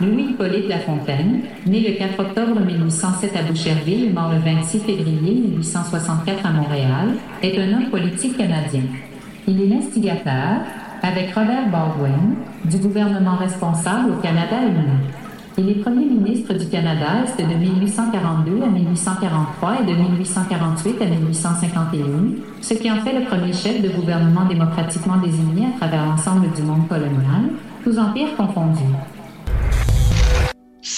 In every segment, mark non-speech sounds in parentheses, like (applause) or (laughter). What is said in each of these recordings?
Louis-Hippolyte Lafontaine, né le 4 octobre 1807 à Boucherville et mort le 26 février 1864 à Montréal, est un homme politique canadien. Il est l'instigateur, avec Robert Baldwin, du gouvernement responsable au Canada uni. Il est premier ministre du Canada Est de 1842 à 1843 et de 1848 à 1851, ce qui en fait le premier chef de gouvernement démocratiquement désigné à travers l'ensemble du monde colonial, tous empires confondus.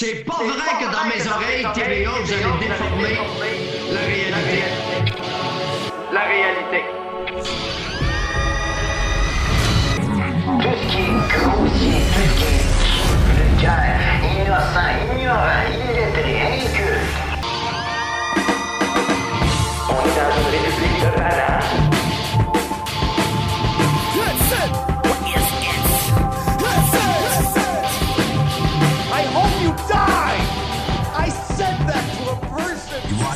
C'est pas vrai que dans mes oreilles, TVA, vous allez déformer la réalité. La réalité. Tout ce qui est grossier, tout ce qui est vulgaire, innocent, ignorant, illettré, inculte. On est dans une république de bananes.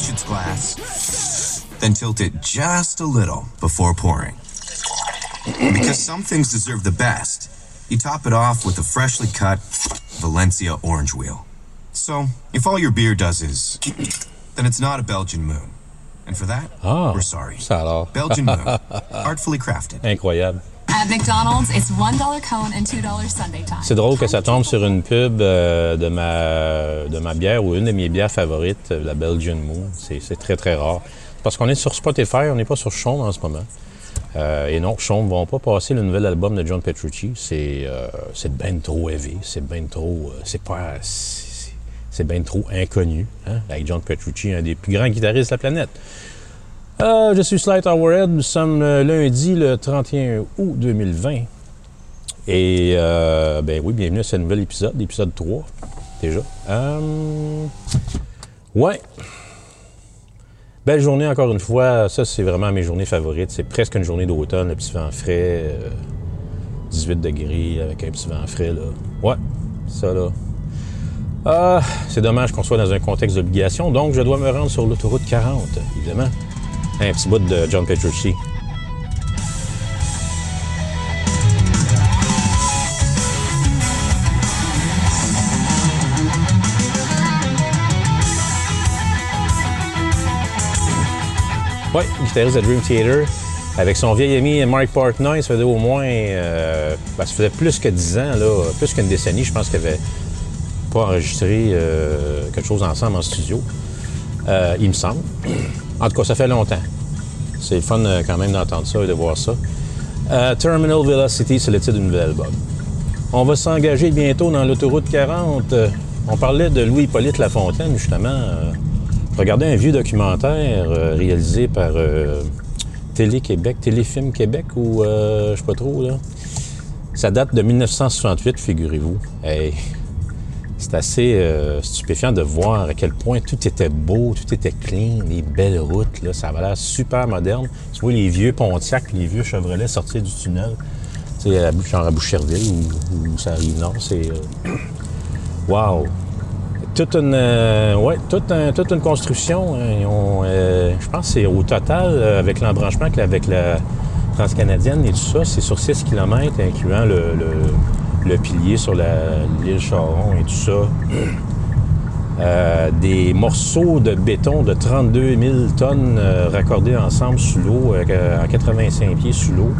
Its glass, then tilt it just a little before pouring. Because some things deserve the best, you top it off with a freshly cut Valencia orange wheel. So, if all your beer does is, then it's not a Belgian moon. And for that, Ah, we're sorry. Belgian moon, (laughs) artfully crafted. Incroyable. At McDonald's, it's $1 cone and $2 Sunday time. C'est drôle que ça tombe sur une pub euh, de, ma, de ma bière ou une de mes bières favorites, euh, la Belgian Moon. C'est très, très rare. Parce qu'on est sur Spotify, on n'est pas sur Chaume en ce moment. Euh, et non, Chaume ne vont pas passer le nouvel album de John Petrucci. C'est euh, ben trop heavy. C'est ben trop. c'est pas. C'est ben trop inconnu. Hein? Avec John Petrucci, un des plus grands guitaristes de la planète. Euh, je suis Slight Hourhead. Nous sommes euh, lundi, le 31 août 2020. Et, euh, ben oui, bienvenue à ce nouvel épisode, épisode 3, déjà. Euh, ouais. Belle journée encore une fois. Ça, c'est vraiment mes journées favorites. C'est presque une journée d'automne, le petit vent frais. euh, 18 degrés avec un petit vent frais, là. Ouais, ça, là. Ah, c'est dommage qu'on soit dans un contexte d'obligation, donc je dois me rendre sur l'autoroute 40, évidemment. Un petit bout de John Petrucci. Oui, guitariste de Dream Theater. Avec son vieil ami Mark Portnoy, ça faisait au moins. euh, ben, ça faisait plus que 10 ans, plus qu'une décennie, je pense qu'il avait pas enregistré euh, quelque chose ensemble en studio. Euh, il me semble. En tout cas, ça fait longtemps. C'est fun euh, quand même d'entendre ça et de voir ça. Euh, Terminal Velocity, c'est le titre du nouvel album. On va s'engager bientôt dans l'autoroute 40. Euh, on parlait de Louis-Hippolyte Lafontaine, justement. Regardais un vieux documentaire réalisé par Télé-Québec, Téléfilm Québec ou je sais pas trop, là. Ça date de 1968, figurez-vous. Hey, c'est assez euh, stupéfiant de voir à quel point tout était beau, tout était clean, les belles routes, là, ça avait l'air super moderne. Tu vois les vieux Pontiac, les vieux Chevrolet sortir du tunnel, tu sais, à, genre à Boucherville ou, ça arrive nord, c'est... euh, Wow! Toute une, euh, ouais, toute, toute une construction. hein. Euh, je pense que c'est au total, avec l'embranchement avec la transcanadienne et tout ça, c'est sur 6 km, incluant le- le pilier sur l'île Charon et tout ça. Euh, des morceaux de béton de 32 000 tonnes euh, raccordés ensemble sous l'eau, euh, à 85 pieds sous l'eau,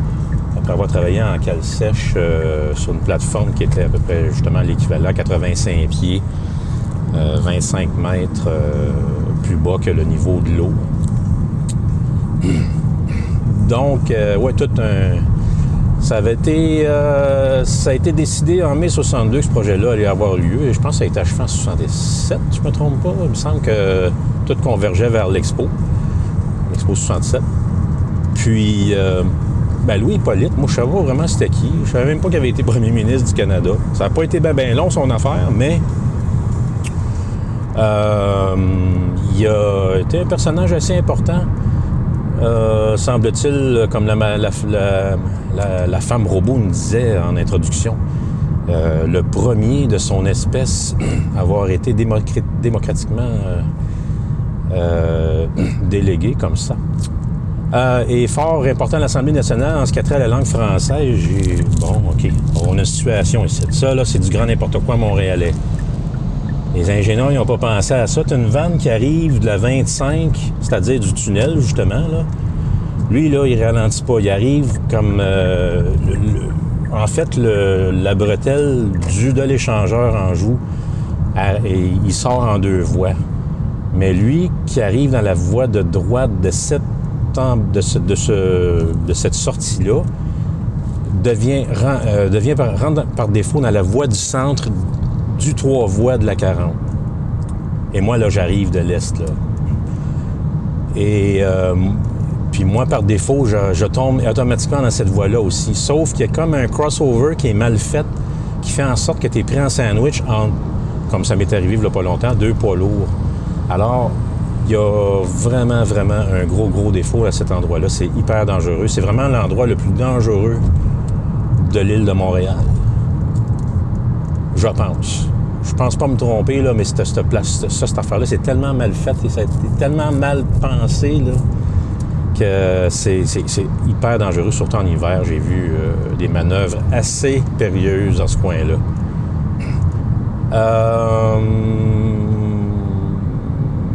après avoir travaillé en cale sèche euh, sur une plateforme qui était à peu près justement l'équivalent, 85 pieds, euh, 25 mètres plus bas que le niveau de l'eau. (clears throat) Donc, ouais, tout un. Ça avait été. euh, ça a été décidé en mai 62 que ce projet-là allait avoir lieu. Et je pense que ça a été achevé en 67, je me trompe pas. Il me semble que tout convergeait vers l'Expo. L'Expo 67. Puis, euh, ben Louis Hippolyte, moi, je savais vraiment c'était qui? Je savais même pas qu'il avait été premier ministre du Canada. Ça n'a pas été bien ben long, son affaire, mais euh, il a été un personnage assez important. Euh, semble-t-il, comme la, la- la- la- femme robot nous disait en introduction, euh, le premier de son espèce (clears throat) à avoir été démocratiquement euh, euh, (clears throat) délégué comme ça. Et fort important à l'Assemblée nationale en ce qui a trait à la langue française. J'ai... Bon, OK. On a une situation ici. Ça, là, c'est du grand n'importe quoi montréalais. Les ingénieurs n'ont pas pensé à ça. T'as une vanne qui arrive de la 25, c'est-à-dire du tunnel, justement. Là. Lui, là, il ralentit pas. Il arrive comme... euh, en fait, le- la bretelle du de l'échangeur en joue, il sort en deux voies. Mais lui, qui arrive dans la voie de droite de cette, de de ce- de cette sortie-là, devient, euh, par défaut dans la voie du centre du trois voies de la 40. Et moi, là, j'arrive de l'Est, là. Et euh, puis moi, par défaut, je, tombe automatiquement dans cette voie-là aussi. Sauf qu'il y a comme un crossover qui est mal fait, qui fait en sorte que tu es pris en sandwich entre, comme ça m'est arrivé il y a pas longtemps, deux poids lourds. Alors, il y a vraiment, vraiment un gros, gros défaut à cet endroit-là. C'est hyper dangereux. C'est vraiment l'endroit le plus dangereux de l'île de Montréal. Je pense. Je pense pas me tromper, là, mais cette, cette place, ça, cette affaire-là, c'est tellement mal fait et ça tellement mal pensé, c'est, hyper dangereux, surtout en hiver. J'ai vu euh, des manœuvres assez périlleuses dans ce coin-là. Euh,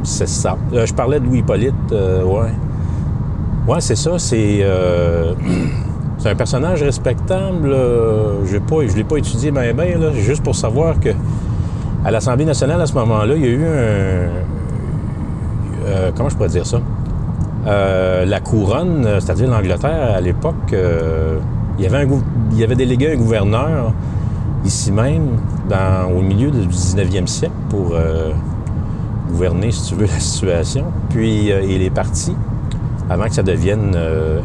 c'est ça. Euh, je parlais de Louis Hippolyte, euh, ouais. Ouais, c'est ça, c'est... un personnage respectable. je l'ai pas étudié bien, bien, là, juste pour savoir que à l'Assemblée nationale, à ce moment-là, il y a eu un... comment je pourrais dire ça? Euh, la couronne, euh, c'est-à-dire l'Angleterre, à l'époque, euh, il, y avait un délégué un gouverneur ici même, au milieu du 19e siècle, pour gouverner, si tu veux, (laughs) la situation. Puis il est parti avant que ça devienne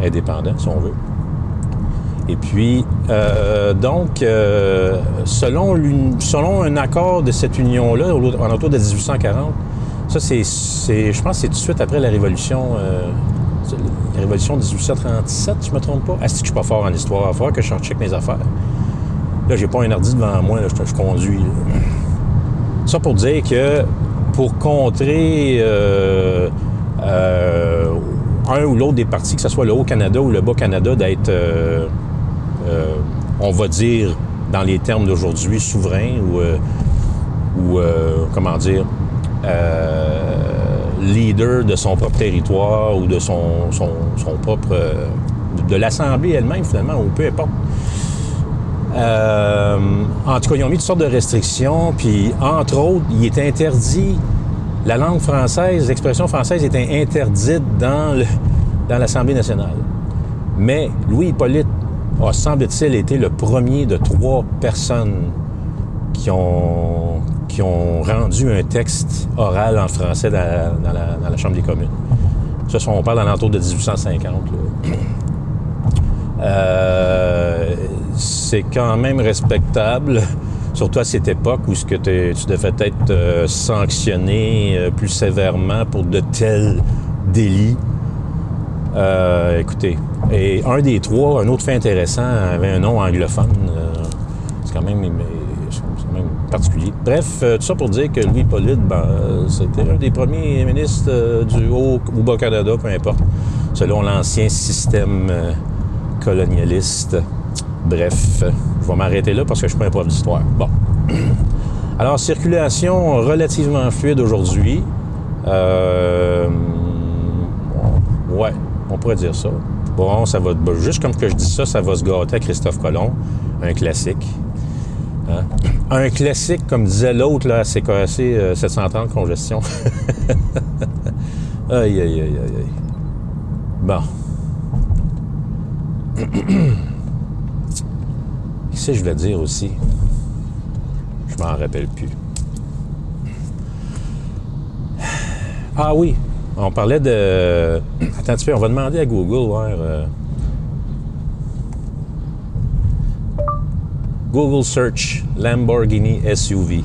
indépendant, si on veut. Et puis, donc, selon, selon un accord de cette union-là, en autour de 1840, ça, c'est, je pense que c'est tout de suite après la Révolution, euh, la Révolution de 1837, si je me trompe pas. Ah, que je suis pas fort en histoire. Il que je check mes affaires. Là, j'ai pas un ordi devant moi, je, conduis. Ça pour dire que pour contrer euh, euh, un ou l'autre des partis, que ce soit le Haut-Canada ou le Bas-Canada, d'être, euh, on va dire, dans les termes d'aujourd'hui, souverain ou, ou comment dire, leader de son propre territoire ou de son, propre... euh, de l'Assemblée elle-même, finalement, ou peu importe. Euh, en tout cas, ils ont mis toutes sortes de restrictions, puis entre autres, il est interdit, la langue française, l'expression française était interdite dans, le- dans l'Assemblée nationale. Mais Louis Hippolyte a, semble-t-il, été le premier de trois personnes qui ont, qui ont rendu un texte oral en français dans la, Chambre des communes. Ça, on parle dans l'entour de 1850. là. Euh, c'est quand même respectable, surtout à cette époque où ce que tu devais être euh, sanctionné euh, plus sévèrement pour de tels délits. Écoutez, et un des trois, un autre fait intéressant, avait un nom anglophone. c'est quand même, mais c'est quand même Bref, euh, tout ça pour dire que Louis Hippolyte, ben, euh, c'était un des premiers ministres euh, du Haut ou Bas-Canada, peu importe, selon l'ancien système colonialiste. Bref, je vais m'arrêter là parce que je suis pas un prof d'histoire. Bon. (clears throat) Alors, circulation relativement fluide aujourd'hui. Ouais, on pourrait dire ça. Bon, ça va. ben, juste comme que je dis ça, ça va se gâter à Christophe Colomb. Un classique. Hein? Un classique, comme disait l'autre, là, c'est euh, 730 congestion. (laughs) aïe, aïe, aïe, aïe, aïe. Bon. (clears throat) Qu'est-ce que je voulais dire aussi? Je m'en rappelle plus. Ah oui, on parlait de... Attends un petit peu, on va demander à Google, voir... euh, Google Search Lamborghini SUV.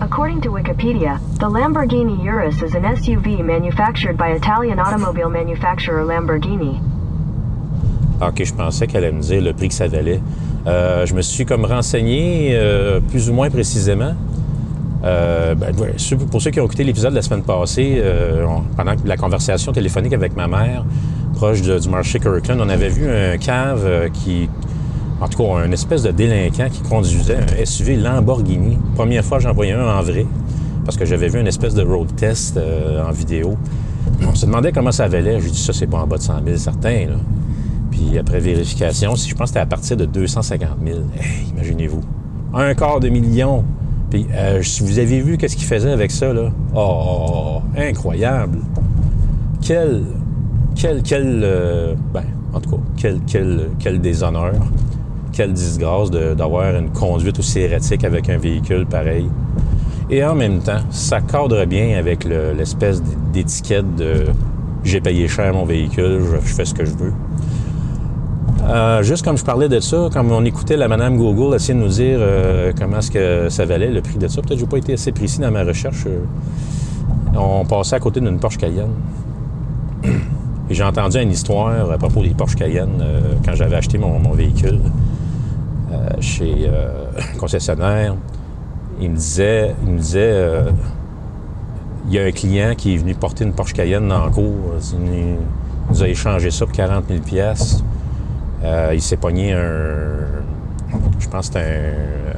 According to Wikipedia, the Lamborghini Urus is an SUV manufactured by Italian automobile manufacturer Lamborghini. OK, je pensais qu'elle allait me dire le prix que ça valait. Euh, je me suis comme renseigné euh, plus ou moins précisément. Euh, ben, pour ceux qui ont écouté l'épisode de la semaine passée, euh, pendant la conversation téléphonique avec ma mère, proche du marché Kirkland, on avait vu un cave euh, qui, En tout cas, un espèce de délinquant qui conduisait un SUV Lamborghini. Première fois, j'en voyais un en vrai, parce que j'avais vu une espèce de road test euh, en vidéo. On se demandait comment ça valait. J'ai dit, ça, c'est pas en bas de 100 000, certain. Puis après vérification, si je pense que c'était à partir de 250 000. Hey, imaginez-vous. Un quart de million. Puis euh, si vous avez vu qu'est-ce qu'il faisait avec ça, là? Oh, incroyable. Quel, quel, quel, euh, ben, en tout cas, quel, quel, quel déshonneur, quelle disgrâce d'avoir une conduite aussi erratique avec un véhicule pareil. Et en même temps, ça cadre bien avec le- l'espèce d'étiquette de j'ai payé cher mon véhicule, je, je fais ce que je veux. Euh, juste comme je parlais de ça, comme on écoutait la madame Google essayer de nous dire euh, comment est-ce que ça valait le prix de ça, peut-être que j'ai pas été assez précis dans ma recherche. on passait à côté d'une Porsche Cayenne. (clears throat) J'ai entendu une histoire à propos des Porsche Cayenne euh, quand j'avais acheté mon, véhicule euh, chez euh, un (laughs) concessionnaire. Il me disait, il me disait euh, il y a un client qui est venu porter une Porsche Cayenne le cours. Il nous- a échangé ça pour 40 000 pièces. Il s'est pogné un... Je pense que c'était un, euh,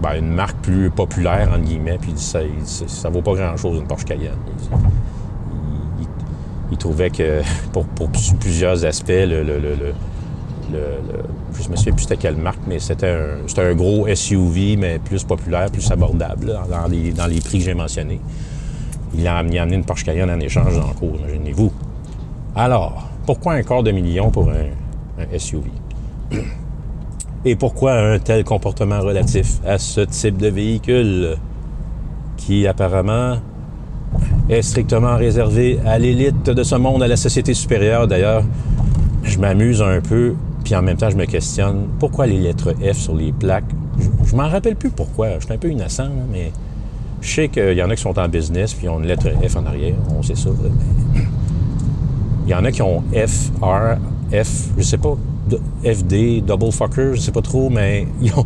ben, une marque plus populaire, entre guillemets, puis il dit ça, il dit, ça vaut pas grand-chose, une Porsche Cayenne. Il, trouvait que, (laughs) pour, plusieurs aspects, le, le- je me souviens plus c'était quelle marque, mais c'était un, un gros SUV, mais plus populaire, plus abordable, dans, les, dans les prix que j'ai mentionnés. Il a, amené une Porsche Cayenne en échange dans le cours, imaginez-vous. Alors, pourquoi un quart de million pour un SUV? (clears throat) Et pourquoi un tel comportement relatif à ce type de véhicule qui apparemment est strictement réservé à l'élite de ce monde, à la société supérieure d'ailleurs? Je m'amuse un peu, puis en même temps je me questionne pourquoi les lettres F sur les plaques? Je, je m'en rappelle plus pourquoi, je suis un peu innocent, mais je sais qu'il y en a qui sont en business puis ont une lettre F en arrière, on sait ça. il y en a qui ont F, R, F, je sais pas, FD, double fucker, je sais pas trop, mais ils ont,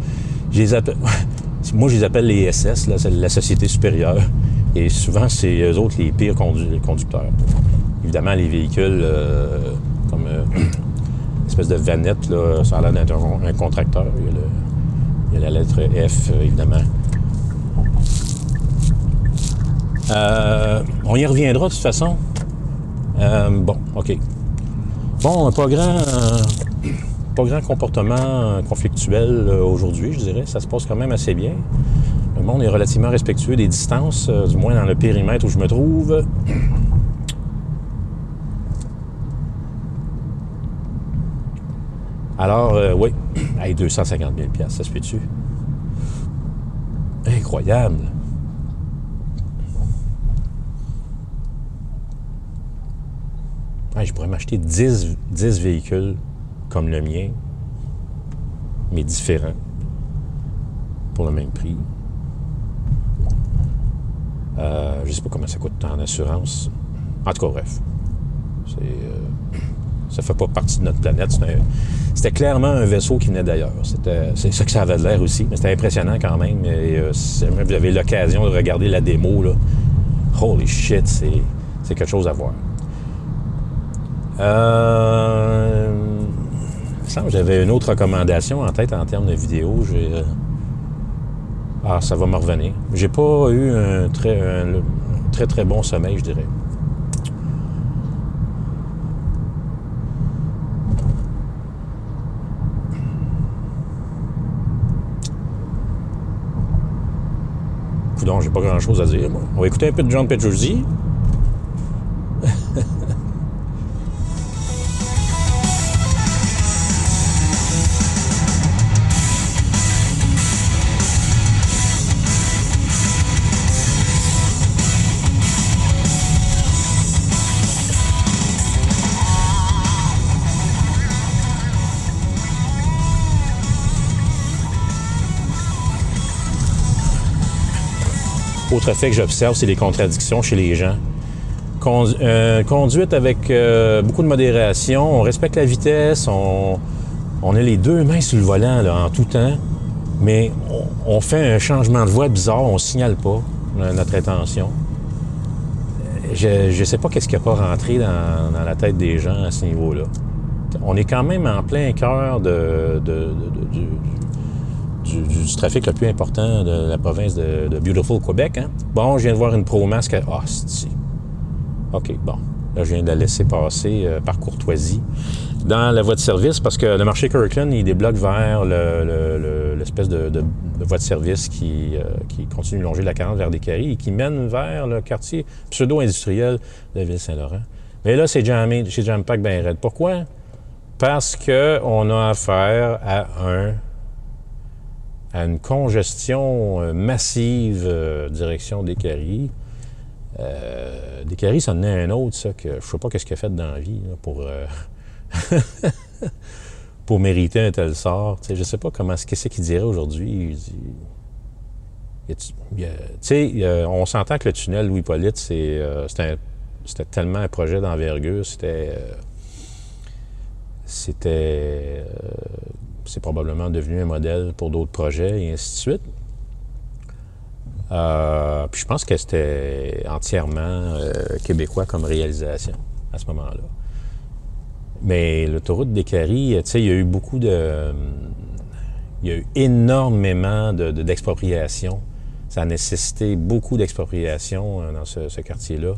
je les appelle, (laughs) moi je les appelle les SS, là, la société supérieure. Et souvent, c'est eux autres les pires condu- conducteurs. Évidemment, les véhicules euh, comme euh, une espèce de vanette, là, ça a l'air d'être un, contracteur. Il y, a la lettre F, évidemment. Euh, on y reviendra de toute façon. Bon, OK. Bon, pas grand, pas grand comportement conflictuel aujourd'hui, je dirais. Ça se passe quand même assez bien. Monde est relativement respectueux des distances, euh, du moins dans le périmètre où je me trouve. Alors, euh, oui, (coughs) hey, 250 000 ça se fait-tu? Incroyable! Je pourrais m'acheter 10, 10 véhicules comme le mien, mais différents, pour le même prix. Euh, je sais pas comment ça coûte en assurance. En tout cas, bref. C'est, euh, ça fait pas partie de notre planète. C'était clairement un vaisseau qui venait d'ailleurs. C'est ça que ça avait de l'air aussi, mais c'était impressionnant quand même. Et, euh, vous avez l'occasion de regarder la démo, holy shit, c'est, quelque chose à voir. Euh, il me semble que j'avais une autre recommandation en tête en termes de vidéo. Euh, Ah, ça va me revenir. J'ai pas eu un très, très, très bon sommeil, je dirais. Coudon, j'ai pas grand chose à dire. On va écouter un peu de John Petrucci. Autre fait que j'observe, c'est les contradictions chez les gens. Euh, conduite avec euh, beaucoup de modération, on respecte la vitesse, on, on a les deux mains sur le volant en tout temps, mais on, fait un changement de voie bizarre, on signale pas notre intention. Je ne sais pas qu'est-ce qui n'a pas rentré dans, la tête des gens à ce niveau-là. on est quand même en plein cœur de- du, trafic le plus important de la province de, Beautiful Québec. Hein? Bon, je viens de voir une pro-masque. Ah, c'est OK, bon. Là, je viens de la laisser passer euh, par courtoisie dans la voie de service parce que le marché Kirkland, il débloque vers le- le- le- l'espèce de, voie de service qui, euh, qui continue de longer la 40 vers des Caries et qui mène vers le quartier pseudo-industriel de Ville-Saint-Laurent. Mais là, c'est jammé, c'est jam pack bien raide. Pourquoi? Parce qu'on a affaire à un à une congestion euh, massive euh, direction des Caries. Euh, des ça en est un autre, ça, que je sais pas qu'est-ce qu'il a fait dans la vie là, pour, euh, (laughs) pour mériter un tel sort. Sais, je sais pas comment, qu'est-ce qu'il dirait aujourd'hui. Il dit- on s'entend que le tunnel Louis-Polyte, c'est, c'était, tellement un projet d'envergure, c'était... c'était... c'est probablement devenu un modèle pour d'autres projets et ainsi de suite. Euh, puis je pense que c'était entièrement euh, québécois comme réalisation à ce moment-là. Mais l'autoroute des Caries, tu sais, il y a eu beaucoup de... Il y a eu énormément de- de- d'expropriation. Ça a nécessité beaucoup d'expropriation euh, dans ce, quartier-là.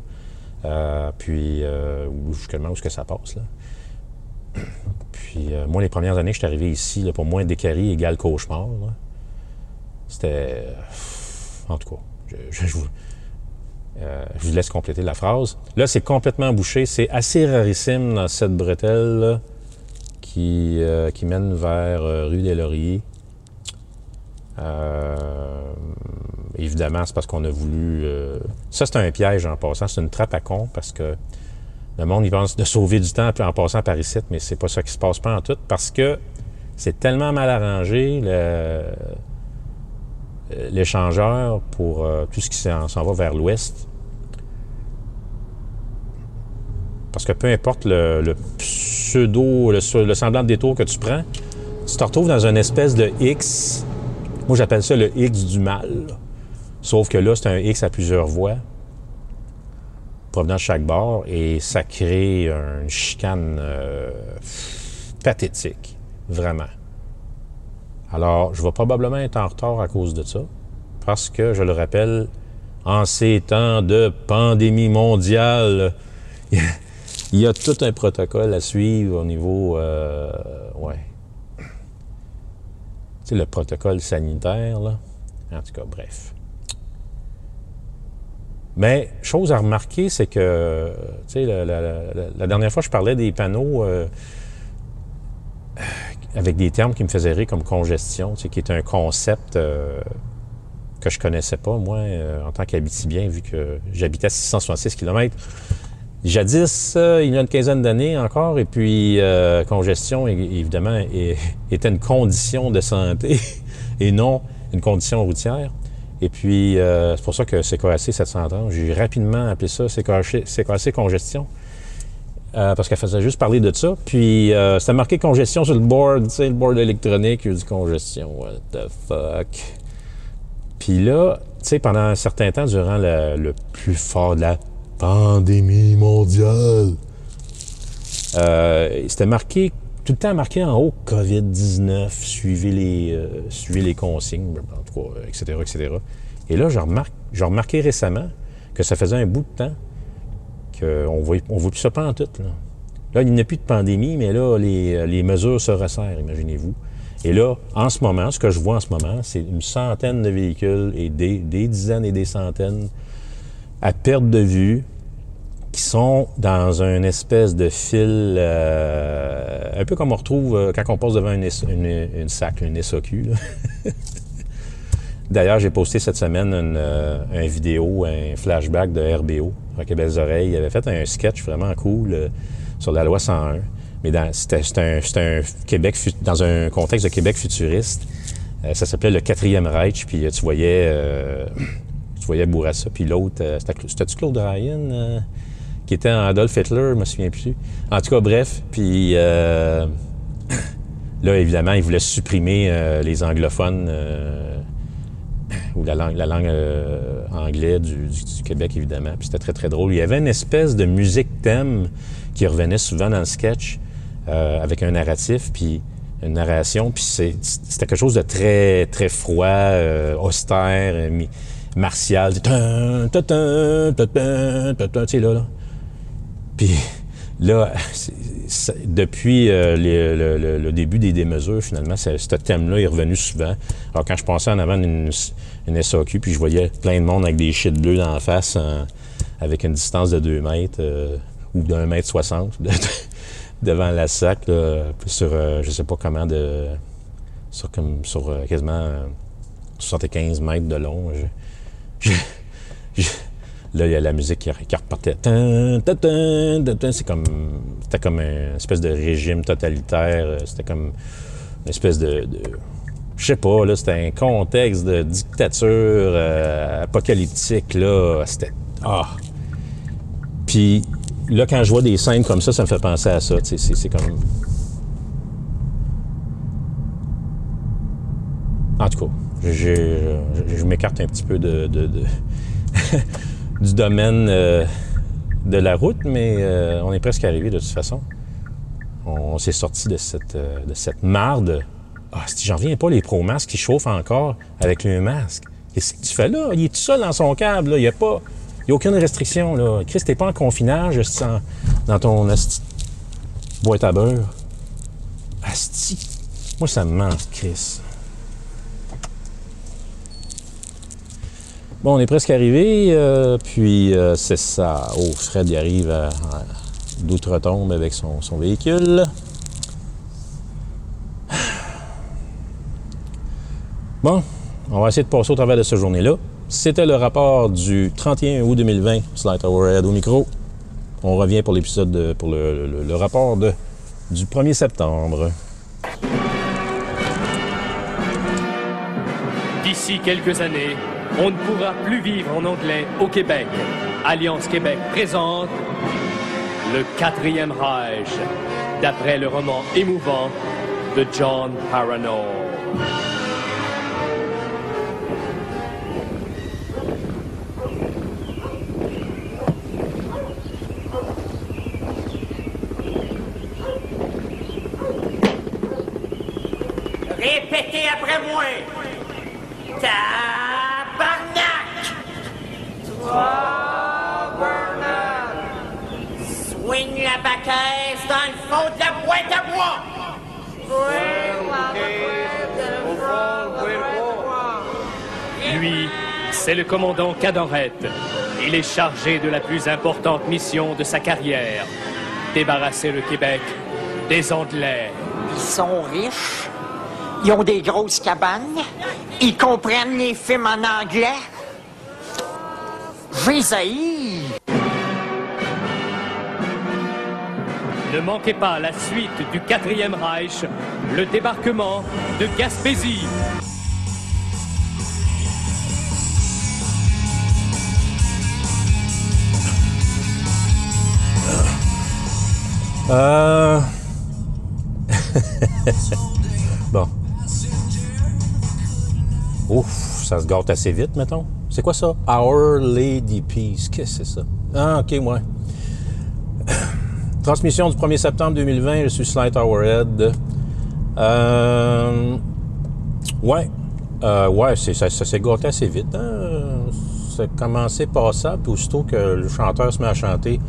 Puis, justement, où est-ce que ça passe, là? Puis, euh, moi, les premières années que je suis arrivé ici, pour moi, Descaries égale cauchemar. C'était. En tout cas, je, vous, euh, je vous laisse compléter la phrase. Là, c'est complètement bouché. C'est assez rarissime dans cette bretelle qui, euh, qui mène vers euh, rue des Lauriers. Euh, évidemment, c'est parce qu'on a voulu. euh, Ça, c'est un piège en passant. C'est une trappe à con parce que le monde, il pense de sauver du temps en passant par ici, mais c'est pas ça qui se passe pas en tout parce que c'est tellement mal arrangé, le- l'échangeur pour euh, tout ce qui s'en va vers l'ouest. Parce que peu importe le, pseudo, le, le semblant de détour que tu prends, tu te retrouves dans une espèce de X. Moi, j'appelle ça le X du mal. Sauf que là, c'est un X à plusieurs voies provenant de chaque bord et ça crée une chicane euh, pathétique, vraiment. Alors, je vais probablement être en retard à cause de ça, parce que, je le rappelle, en ces temps de pandémie mondiale, (laughs) il y a tout un protocole à suivre au niveau, euh, ouais, tu sais, le protocole sanitaire, là. En tout cas, bref. Mais, chose à remarquer, c'est que, tu sais, la, dernière fois, je parlais des panneaux euh, avec des termes qui me faisaient rire comme congestion, tu sais, qui est un concept euh, que je connaissais pas, moi, euh, en tant qu'habitibien, vu que j'habitais à 666 km. Jadis, il y a une quinzaine d'années encore, et puis congestion, évidemment, était une condition de santé (laughs) et non une condition routière. Et puis, euh, c'est pour ça que CKAC 730, j'ai rapidement appelé ça CKAC, CKAC congestion. Euh, parce qu'elle faisait juste parler de ça. Puis, euh, c'était marqué congestion sur le board, tu sais, le board électronique. A dit congestion, what the fuck? Puis là, tu sais, pendant un certain temps, durant le, le plus fort de la pandémie mondiale, c'était marqué, tout le temps marqué en haut COVID-19, suivez les, euh, suivez les consignes, en tout cas, euh, etc., etc. Et là, j'ai remarqué récemment que ça faisait un bout de temps qu'on ne voit, on voit plus ça pas en tout. Là, là il n'y a plus de pandémie, mais là, les, les mesures se resserrent, imaginez-vous. Et là, en ce moment, ce que je vois en ce moment, c'est une centaine de véhicules et des, des dizaines et des centaines à perte de vue qui sont dans une espèce de fil, euh, un peu comme on retrouve euh, quand on passe devant une, une, une SAC, une là. (laughs) D'ailleurs, j'ai posté cette semaine une, euh, vidéo, un flashback de RBO, Rock et Belles Oreilles. Il avait fait un sketch vraiment cool sur la loi 101. Mais c'était un, Québec dans un contexte de Québec futuriste. Ça s'appelait le quatrième Reich, puis tu voyais, (clears throat) tu voyais Bourassa, puis l'autre, c'était c'était-tu Claude Ryan, qui était Adolf Hitler, je me souviens plus. En tout cas, bref, puis euh, là, évidemment, ils voulaient supprimer euh, les anglophones euh, ou la langue, la langue anglaise du, Québec, évidemment. Puis c'était très, très drôle. Il y avait une espèce de musique thème qui revenait souvent dans le sketch. avec un narratif, puis une narration, puis c'était quelque chose de très, très froid, austère, martial. Là, là. Puis là, depuis euh, le, début des démesures, finalement, ce thème-là est revenu souvent. Alors, quand je passais en avant d'une une SAQ, puis je voyais plein de monde avec des shit bleus dans la face, avec une distance de 2 mètres euh, ou d'un mètre 60 de- devant la sac, sur, euh, je sais pas comment, de, sur, comme, sur euh, quasiment euh, 75 mètres de long. Là, il y a la musique qui, qui repartait. C'est comme. C'était comme une espèce de régime totalitaire. euh, C'était comme une espèce de. je sais pas, là, c'était un contexte de dictature euh, apocalyptique, là. C'était. Ah! Puis là, quand je vois des scènes comme ça, ça me fait penser à ça. C'est c'est comme. En tout cas, je, m'écarte un petit peu de- (laughs) du domaine euh, de la route, mais euh, on est presque arrivé de toute façon. On, s'est sorti de cette, euh, de cette marde. Ah, si j'en reviens pas, les pro-masques qui chauffent encore avec le masque. Qu'est-ce que tu fais là? Il est tout seul dans son câble, là. Il n'y a pas. Il y a aucune restriction, là. Chris, t'es pas en confinage en- dans ton esti- boîte à beurre. Asti. Moi, ça me manque, Chris. Bon, on est presque arrivé, euh, puis euh, c'est ça. Oh, Fred, il arrive d'outre-tombe avec son, véhicule. (sighs) Bon, on va essayer de passer au travers de cette journée-là. C'était le rapport du 31 août 2020, Slide Overhead au micro. On revient pour l'épisode, de- pour le, rapport du 1er septembre. D'ici quelques années, on ne pourra plus vivre en anglais au Québec. Alliance Québec présente Le quatrième Reich, d'après le roman émouvant de John Parano. Répétez après moi. Tabarnak! Tabarnak! Swing la baquette dans le fond de la boîte à bois! Swing la baquette dans le fond de la boîte à bois! Lui, c'est le commandant Cadorette. Il est chargé de la plus importante mission de sa carrière. Débarrasser le Québec des Anglais. Ils sont riches. Ils ont des grosses cabanes. Ils comprennent les films en anglais. Ne manquez pas la suite du quatrième Reich, le débarquement de Gaspésie. Euh... (laughs) bon. Ouf, ça se gâte assez vite, mettons. C'est quoi ça? Our Lady Peace. Qu'est-ce que c'est ça? Ah, OK, moi. (coughs) Transmission du 1er septembre 2020, je suis Slight Hourhead. Euh... Ouais. Euh, ouais, ça, ça s'est gâté assez vite. Hein? Ça a commencé passable, puis aussitôt que le chanteur se met à chanter, tu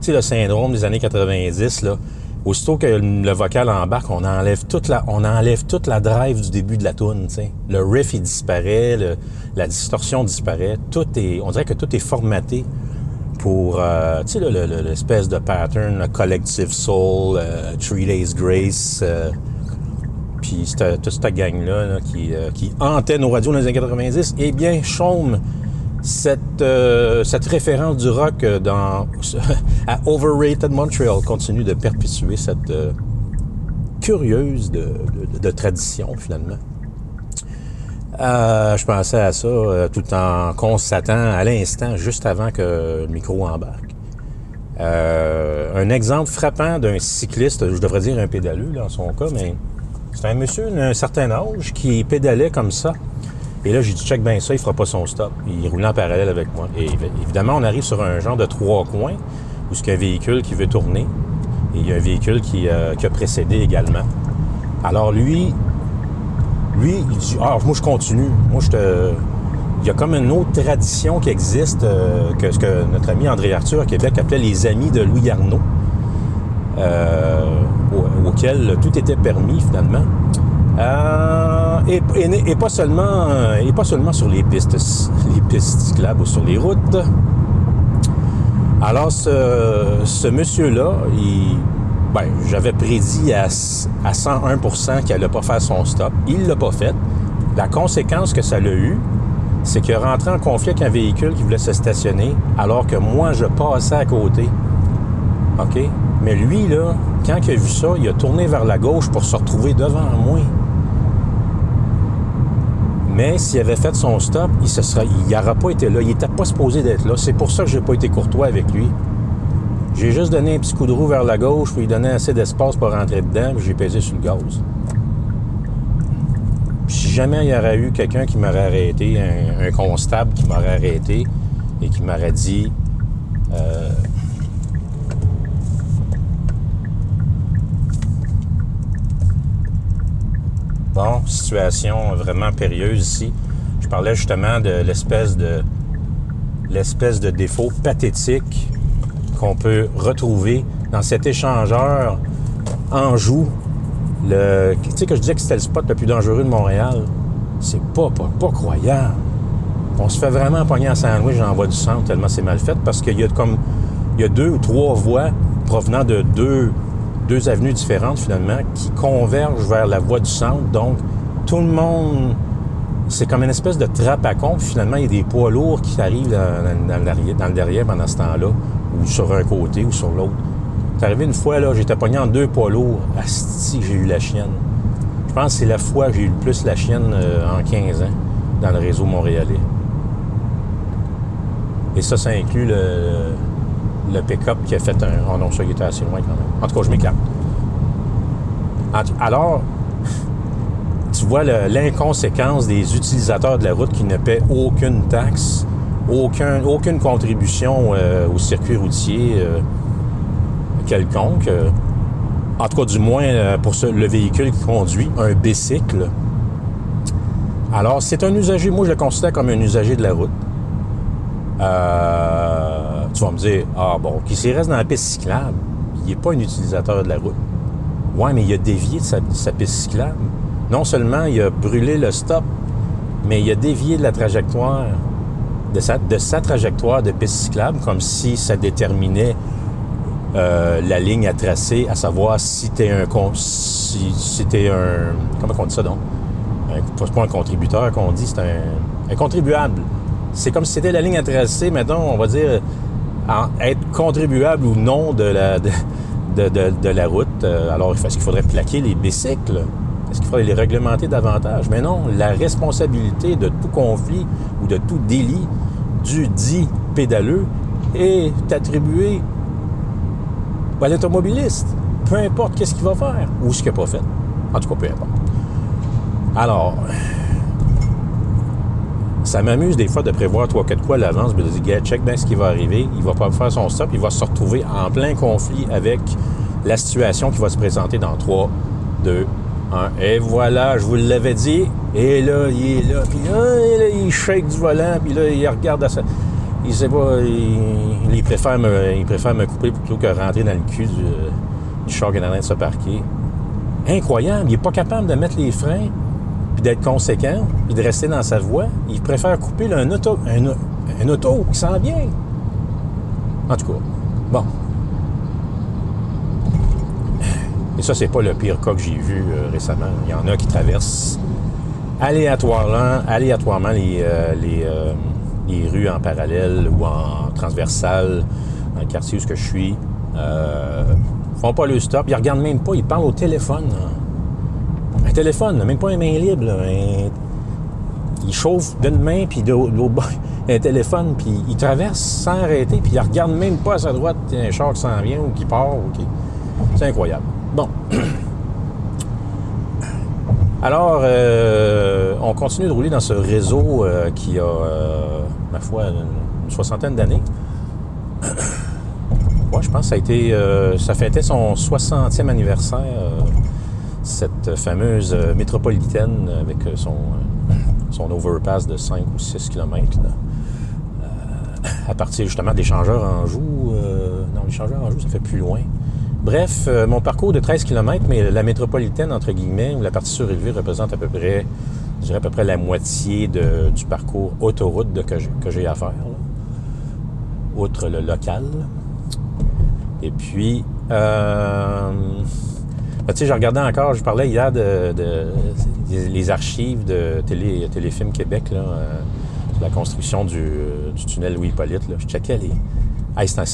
sais, le syndrome des années 90, là, aussitôt que le vocal embarque, on enlève toute la, on enlève toute la drive du début de la tune, tu sais. Le riff, il disparaît, la distorsion disparaît, tout est, on dirait que tout est formaté pour, euh, l'espèce de pattern, le Collective Soul, euh, Three Days Grace, euh, puis toute cette gang-là là, qui, euh, qui hantait nos radios dans les années 90, eh bien, chôme cette, euh, cette référence du rock euh, dans, (laughs) à Overrated Montreal continue de perpétuer cette euh, curieuse de, tradition, finalement. Je pensais à ça tout en constatant à l'instant, juste avant que le micro embarque. Un exemple frappant d'un cycliste, je devrais dire un pédaleux dans son cas, mais c'est un monsieur d'un certain âge qui pédalait comme ça. Et là, j'ai dit, check bien ça, il fera pas son stop. Il roulait en parallèle avec moi. Et évi- évidemment, on arrive sur un genre de trois coins où c'est un véhicule qui veut tourner. Et il y a un véhicule qui, euh, qui a précédé également. Alors lui, lui, il dit Ah, moi je continue. Moi je te. Il y a comme une autre tradition qui existe euh, que ce que notre ami André Arthur à Québec appelait les amis de Louis Garneau. euh, au- auquel tout était permis finalement. Euh, et, pas seulement, et pas seulement sur les pistes, les pistes cyclables ou sur les routes. Alors, ce, ce monsieur-là, ben, j'avais prédit à, à 101% qu'il n'allait pas faire son stop. Il ne l'a pas fait. La conséquence que ça l'a eu, c'est qu'il rentré en conflit avec un véhicule qui voulait se stationner, alors que moi, je passais à côté. OK? Mais lui, là, quand il a vu ça, il a tourné vers la gauche pour se retrouver devant moi. Mais s'il avait fait son stop, il se serait, il n'aurait pas été là. Il n'était pas supposé d'être là. C'est pour ça que j'ai pas été courtois avec lui. J'ai juste donné un petit coup de roue vers la gauche pour lui donner assez d'espace pour rentrer dedans, puis j'ai pesé sur le gaz. Si jamais il y aurait eu quelqu'un qui m'aurait arrêté, un, un constable qui m'aurait arrêté et qui m'aurait dit euh, Situation vraiment périlleuse ici. Je parlais justement de l'espèce de l'espèce de défaut pathétique qu'on peut retrouver dans cet échangeur Anjou. Le, tu sais que je disais que c'était le spot le plus dangereux de Montréal. C'est pas, pas, pas croyable. On se fait vraiment pogner en sandwich dans la voie du centre tellement c'est mal fait parce qu'il y a comme il y a deux ou trois voies provenant de deux, deux avenues différentes finalement qui convergent vers la voie du centre. Donc tout le monde c'est comme une espèce de trappe à con. Finalement, il y a des poids lourds qui arrivent dans le derrière pendant ce temps-là, ou sur un côté ou sur l'autre. C'est arrivé une fois, là, j'étais pogné en deux poids lourds. Asti, j'ai eu la chienne. Je pense que c'est la fois que j'ai eu le plus la chienne euh, en 15 ans dans le réseau montréalais. Et ça, ça inclut le, le pick-up qui a fait un... Oh non, ça, il était assez loin quand même. En tout cas, je m'écarte. Alors, (laughs) tu vois l'inconséquence des utilisateurs de la route qui ne paient aucune taxe, aucun, aucune contribution euh, au circuit routier euh, quelconque. Euh, en tout cas, du moins pour le véhicule qui conduit, un bicycle. Alors, c'est un usager, moi je le considère comme un usager de la route. Euh, tu vas me dire, ah bon, qui s'il reste dans la piste cyclable, il n'est pas un utilisateur de la route. Ouais, mais il a dévié de sa, piste cyclable. Non seulement il a brûlé le stop, mais il a dévié de la trajectoire, de sa, de sa trajectoire de piste cyclable, comme si ça déterminait euh, la ligne à tracer, à savoir si t'es un con- si, un comment on dit ça donc? Un- c'est pas un contributeur qu'on dit c'est un, un contribuable c'est comme si c'était la ligne à tracer mettons on va dire être contribuable ou non de la de- de- de la route Euh, alors est-ce qu'il faudrait plaquer les bicycles? Est-ce qu'il faudrait les réglementer davantage? Mais non la responsabilité de tout conflit ou de tout délit du dit pédaleux est attribuée à l'automobiliste. Peu importe qu'est-ce qu'il va faire ou ce qu'il n'a pas fait. En tout cas, peu importe. Alors, ça m'amuse des fois de prévoir trois, quatre quoi à l'avance, de dire, gars, check bien ce qui va arriver. Il va pas faire son stop, il va se retrouver en plein conflit avec la situation qui va se présenter dans 3, 2, 1. Et voilà, je vous l'avais dit. Et là, il est là, puis là, il shake du volant, puis là, il regarde à ça. Il sait pas, il, préfère me, il préfère me couper plutôt que rentrer dans le cul du, du char qui de se parquer. Incroyable, il est pas capable de mettre les freins, puis d'être conséquent, puis de rester dans sa voie. Il préfère couper un auto, un, auto qui s'en vient. En tout cas, bon. Et ça, c'est pas le pire cas que j'ai vu euh, récemment. Il y en a qui traversent aléatoirement, aléatoirement les, euh, les, euh, les rues en parallèle ou en transversale dans le quartier où je suis. Euh, font pas le stop. Ils regardent même pas. Ils parlent au téléphone. Un téléphone, même pas une main libre. là. Un- Ils chauffent d'une main, puis de l'autre (laughs) un téléphone, puis ils traversent sans arrêter, puis ils regardent même pas à sa droite il un char qui s'en vient ou qui part. C'est incroyable. Bon. (clears throat) Alors, euh, on continue de rouler dans ce réseau euh, qui a, euh, ma foi, une, soixantaine d'années. (clears throat) Ouais, je pense que ça a été. ça fêtait son 60e anniversaire, cette fameuse euh, métropolitaine avec euh, son, euh, son overpass de 5 ou 6 km. à partir justement d'échangeurs en joue. non, l'échangeur en joue, ça fait plus loin. Bref, mon parcours de 13 km, mais la métropolitaine, entre guillemets, où la partie surélevée représente à peu près, je dirais à peu près la moitié de- du parcours autoroute de, que j'ai- à faire, outre le local. Et puis, ben, tu sais, je regardais encore, je parlais hier de, de- des- les archives de télé, Téléfilm Québec, là, euh, sur la construction du, du tunnel Louis-Hippolyte. Je checkais les... Hey, un- ça,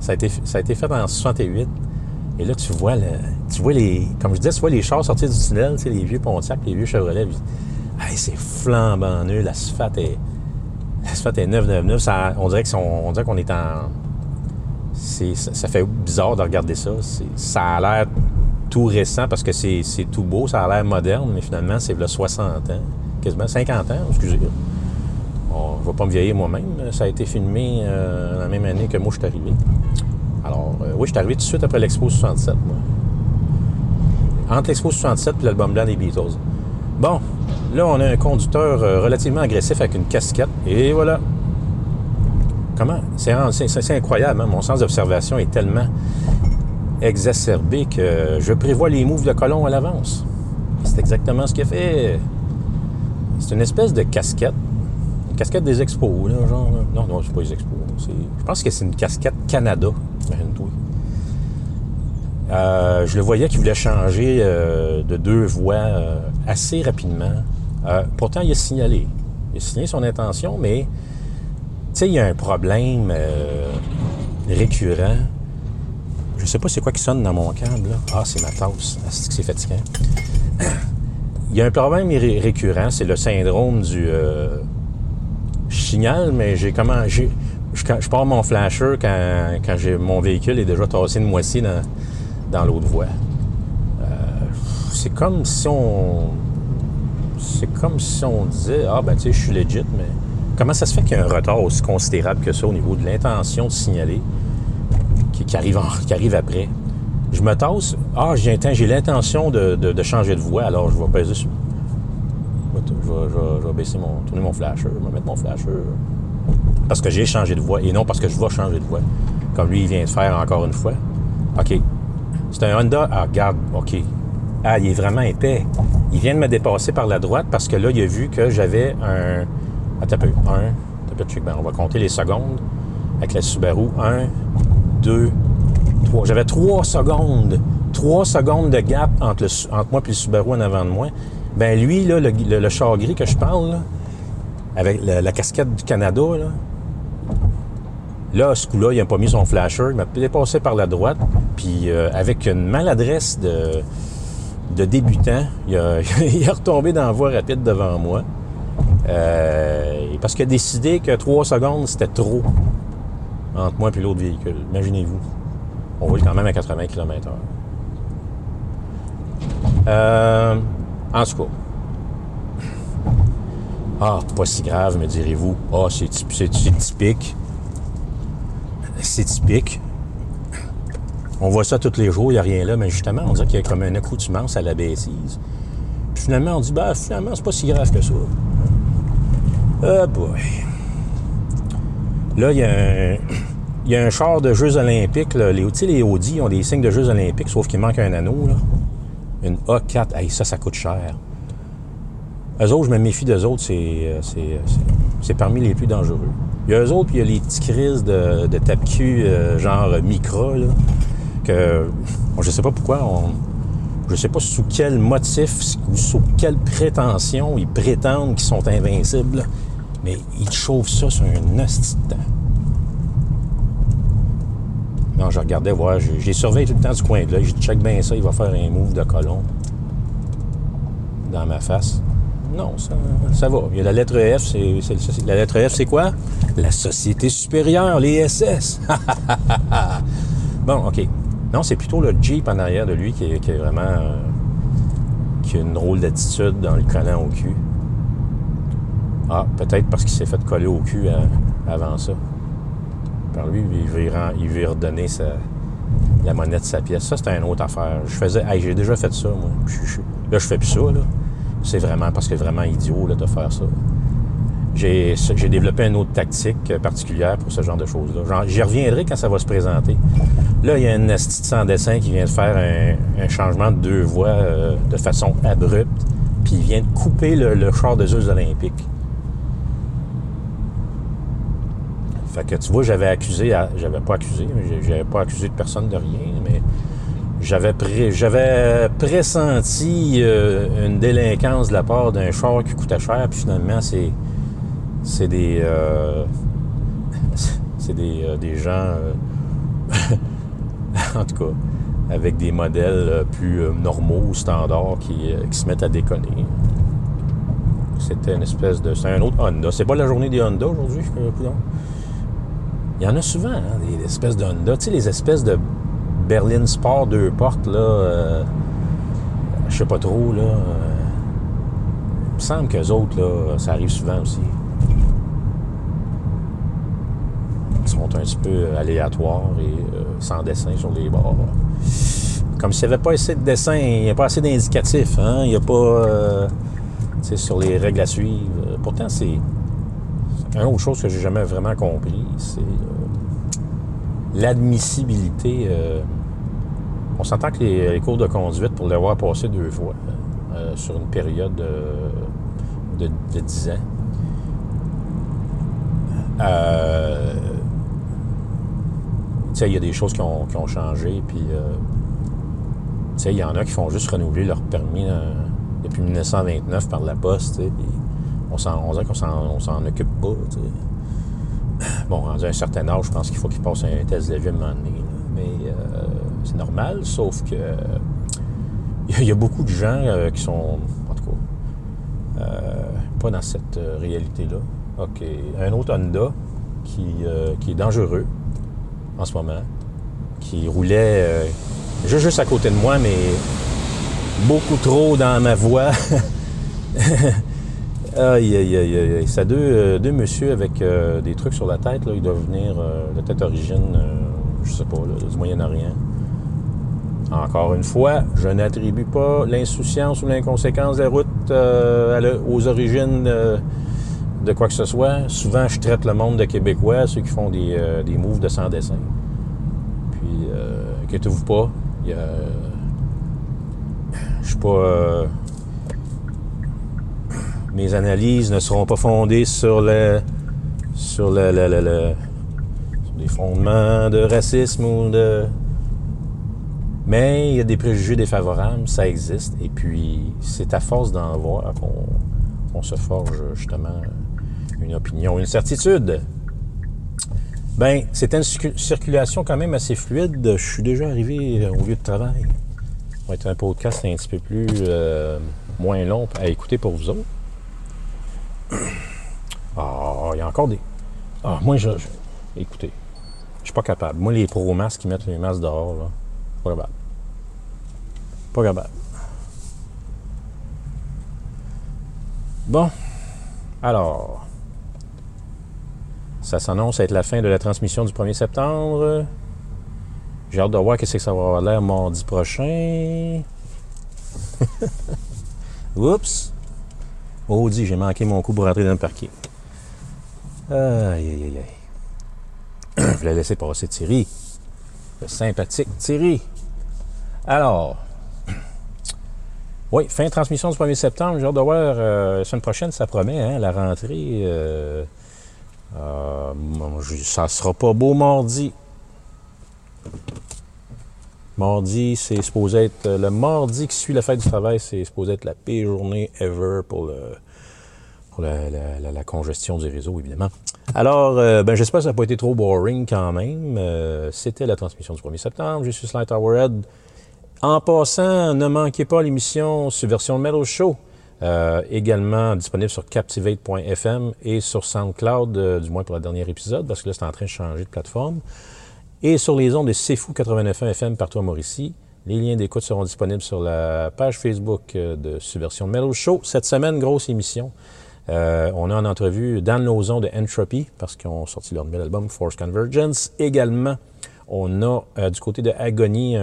ça a été, ça a été fait en 68. Et là, tu vois, le- tu vois les... Comme je disais, tu vois les chars sortir du tunnel, tu sais, les vieux Pontiac, les vieux Chevrolet. Hey, c'est flambant neuf. L'asphalte est... L'asphalte est 999. Ça, on dirait qu'on est en... ça, ça fait bizarre de regarder ça. Ça a l'air tout récent parce que c'est tout beau, ça a l'air moderne, mais finalement, c'est là 60 ans, quasiment 50 ans, excusez. Bon, je ne vais pas me vieillir moi-même. Ça a été filmé euh, la même année que moi, je suis arrivé. Alors, euh, oui, je suis arrivé tout de suite après l'Expo 67, moi. Entre l'Expo 67 et l'album blanc des Beatles. Bon, là, on a un conducteur euh, relativement agressif avec une casquette, et voilà. Comment? C'est incroyable, hein? Mon sens d'observation est tellement exacerbé que je prévois les moves de colon à l'avance. C'est exactement ce qu'il a fait. C'est une espèce de casquette. Une casquette des expos, là, genre. Non, non, c'est pas les expos. Je pense que c'est une casquette Canada. Euh, je le voyais qu'il voulait changer euh, de deux voies euh, assez rapidement. Pourtant, il a signalé. Il a signalé son intention, mais il y a un problème récurrent. Je sais pas c'est quoi qui sonne dans mon câble. Là. Ah, c'est ma tasse. C'est fatigant? (clears throat) Il y a un problème ré- récurrent, c'est le syndrome du... euh, je signale, mais j'ai comment... Je, pars mon flasher quand, mon véhicule est déjà tassé de moitié dans, dans l'autre voie. Euh, c'est comme si on... C'est comme si on disait, ah ben tu sais, je suis legit, mais comment ça se fait qu'il y a un retard aussi considérable que ça au niveau de l'intention de signaler? Qui, arrive, après? Je me tasse, ah j'ai, inten- j'ai l'intention de, changer de voie, alors je vais peser sur... Je vais, je vais- baisser mon... tourner mon flasher, je vais mettre mon flasher. Parce que j'ai changé de voie et non parce que je vais changer de voie. Comme lui, il vient de faire encore une fois. OK. C'est un Honda. Ah, regarde, OK. Ah, il est vraiment épais. Il vient de me dépasser par la droite parce que là, il a vu que j'avais un. Attends un peu. Un. Attends un peu, on va compter les secondes avec la Subaru. Un, deux, trois. J'avais trois secondes. Trois secondes de gap entre, moi et le Subaru en avant de moi. Ben lui, là, le, le, char gris que je parle, avec la, casquette du Canada, là, Là, ce coup-là, il n'a pas mis son flasher. Il m'a dépassé par la droite. Puis, euh, avec une maladresse de, débutant, il, a, (laughs) est retombé dans la voie rapide devant moi. Euh, parce qu'il a décidé que trois secondes, c'était trop entre moi et l'autre véhicule. Imaginez-vous. On roule quand même à 80 km/h. Euh, en tout cas. Ah, pas si grave, me direz-vous. Ah, c'est typ- c'est- c'est typique. C'est typique. On voit ça tous les jours, il n'y a rien là, mais justement, on dirait qu'il y a comme une accoutumance à la bêtise. Puis finalement, on dit, bah, finalement, c'est pas si grave que ça. Ah, boy. Là, il y a un. Char de Jeux olympiques. Là. Les, les Audi ont des signes de Jeux olympiques, sauf qu'il manque un anneau. Là. Une A4. Hey, ça, ça coûte cher. Eux autres, je me méfie d'eux autres, c'est, euh, euh, c'est- parmi les plus dangereux. Il y a eux autres, puis il y a les petits crises de, tape-cul, euh, genre Micra, là, que bon, je sais pas pourquoi, on, je sais pas sous quel motif ou sous quelle prétention ils prétendent qu'ils sont invincibles, mais ils chauffent ça sur un hostie. Non, je regardais voir, j'ai, surveillé tout le temps du coin de là, j'ai check bien ça, il va faire un move de colon dans ma face. Non, ça, ça va. Il y a la lettre F, c'est, la lettre F, c'est quoi? La Société supérieure, les SS. (laughs) bon, OK. Non, c'est plutôt le Jeep en arrière de lui qui est, qui est vraiment... euh, qui a une drôle d'attitude dans le collant au cul. Ah, peut-être parce qu'il s'est fait coller au cul à- avant ça. par lui, il veut, il veut redonner la monnaie de sa pièce. Ça, c'était une autre affaire. Je faisais, j'ai déjà fait ça, moi. Je- je- là, je fais plus ça. C'est vraiment parce que vraiment idiot, de faire ça. J'ai développé une autre tactique particulière pour ce genre de choses-là. J'y reviendrai quand ça va se présenter. Là, il y a une esti de sans dessin qui vient de faire un, changement de deux voies euh, de façon abrupte, puis il vient de couper le, le char de Zeus olympique. Que tu vois, j'avais accusé, j'avais pas accusé, mais j'avais pas accusé de personne de rien, mais j'avais pré- j'avais pressenti euh, une délinquance de la part d'un char qui coûtait cher, puis finalement, c'est c'est des euh, (laughs) c'est des, euh, des gens (laughs) en tout cas avec des modèles plus normaux, standards, qui, qui se mettent à déconner. C'était une espèce de. C'est un autre Honda. C'est pas la journée des Honda aujourd'hui, je. Il y en a souvent, hein, des espèces de Honda. Tu sais, les espèces de Berlin Sport deux portes, là. euh, je sais pas trop, là. euh, il me semble qu'eux autres, là, ça arrive souvent aussi. Ils sont un petit peu aléatoires et euh, sans dessin sur les bords. Comme s'il n'y avait pas assez de dessin, il n'y a pas assez d'indicatifs, hein? Il n'y a pas. euh, tu sais, sur les règles à suivre. Pourtant, c'est. Une autre chose que j'ai jamais vraiment compris, c'est euh, l'admissibilité. euh, on s'entend que les, cours de conduite, pour l'avoir passé deux fois, euh, sur une période euh, de, de 10 ans, il y a des choses qui ont, changé, il y en a qui font juste renouveler leur permis depuis 1929 par la poste, on s'en, qu'on s'en, occupe pas, tu sais. Bon, rendu à un certain âge, je pense qu'il faut qu'ils passent un test de mais euh, c'est normal, sauf que il y a beaucoup de gens euh, qui sont, en tout cas, euh, pas dans cette réalité-là. OK. Un autre Honda qui, qui est dangereux en ce moment, qui roulait juste à côté de moi, mais beaucoup trop dans ma voie. (laughs) aïe, aïe, aïe, aïe. Deux, euh, deux messieurs avec euh, des trucs sur la tête. Là. Ils doivent venir euh, de tête origine, je sais pas, du Moyen-Orient. Encore une fois, je n'attribue pas l'insouciance ou l'inconséquence des routes aux origines de quoi que ce soit. Souvent, je traite le monde de Québécois, ceux qui font des, moves de sans dessin. Puis, inquiétez-vous pas, je suis pas... mes analyses ne seront pas fondées sur le... sur le... le- le- sur des fondements de racisme ou de... Mais il y a des préjugés défavorables, ça existe. Et puis, c'est à force d'en voir qu'on se forge justement une opinion, une certitude. Ben, c'était une circu- circulation quand même assez fluide. Je suis déjà arrivé euh, au lieu de travail. Ça va être un podcast un petit peu plus euh, moins long à écouter pour vous autres. Ah, il y a encore des. Ah, moi, je. Écoutez, je suis pas capable. Moi, les pro-masques qui mettent les masques dehors, là, pas capable. Pas capable. Bon. Alors. Ça s'annonce être la fin de la transmission du 1er septembre. J'ai hâte de voir qu'est-ce que ça va avoir l'air mardi prochain. (laughs) Oups. Maudit, j'ai manqué mon coup pour rentrer dans le parquet. Aïe, aïe, aïe. (clears throat) Je voulais laisser passer Thierry. Le sympathique Thierry. Alors, (clears throat) oui, fin de transmission du 1er septembre. J'ai hâte de voir. euh, la semaine prochaine, ça promet, hein, la rentrée. euh, euh, ça sera pas beau mardi. Mardi, c'est supposé être. euh, Le mardi qui suit la fête du travail, c'est supposé être la pire journée ever pour, la, congestion du réseau, évidemment. Alors, euh, ben, j'espère que ça n'a pas été trop boring quand même. Euh, C'était la transmission du 1er septembre. Je suis Slight Towerhead. En passant, ne manquez pas l'émission Subversion Metal Show, également disponible sur captivate.fm et sur SoundCloud, du moins pour le dernier épisode, parce que là, c'est en train de changer de plateforme. Et sur les ondes de C'est Fou 89.1 FM partout à Mauricie. Les liens d'écoute seront disponibles sur la page Facebook euh, de Subversion Metal Show. Cette semaine, grosse émission Euh, on a en entrevue Dan Lozon de Entropy, parce qu'ils ont sorti leur nouvel album Force Convergence. Également, on a euh, du côté de Agony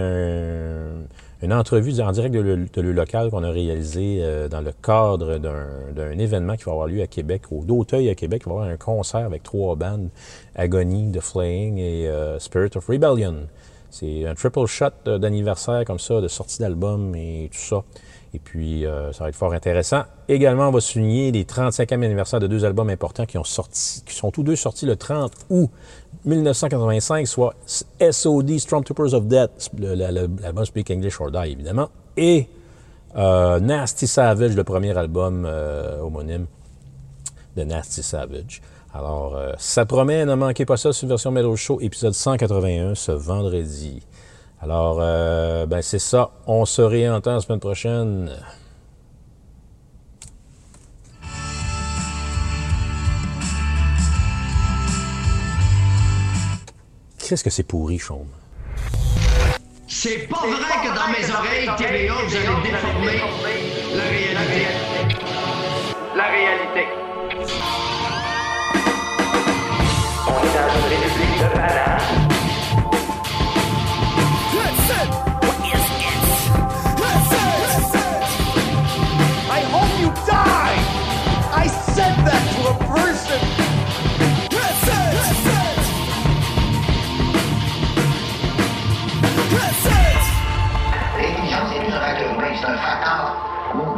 une entrevue en direct de le, local qu'on a réalisé euh, dans le cadre d'un événement qui va avoir lieu à Québec, au d'Auteuil à Québec. Il va y avoir un concert avec trois bandes, Agony, The Flaying et Spirit of Rebellion. C'est un triple shot d'anniversaire comme ça, de sortie d'album et tout ça. Et puis, euh, ça va être fort intéressant. Également, on va souligner les 35e anniversaire de deux albums importants qui, ont sorti, qui sont tous deux sortis le 30 août 1985, soit SOD, Stormtroopers of Death, l'album Speak English or Die, évidemment, et euh, Nasty Savage, le premier album euh, homonyme de Nasty Savage. Alors, ça promet, ne manquez pas ça sur Version Metal Show, épisode 181, ce vendredi. Alors, euh, ben c'est ça. On se réentend la semaine prochaine. Qu'est-ce que c'est pourri, Chaume? C'est pas vrai que dans mes oreilles, TVA, vous allez déformer la réalité. La réalité. On est dans une république de bananes. c'est un facteur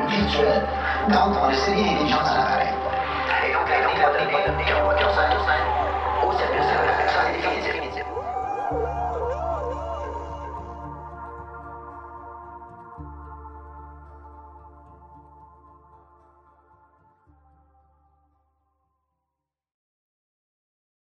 virtuel d'entre le série d'intelligence à l'appareil. Et donc, la donc, la donner au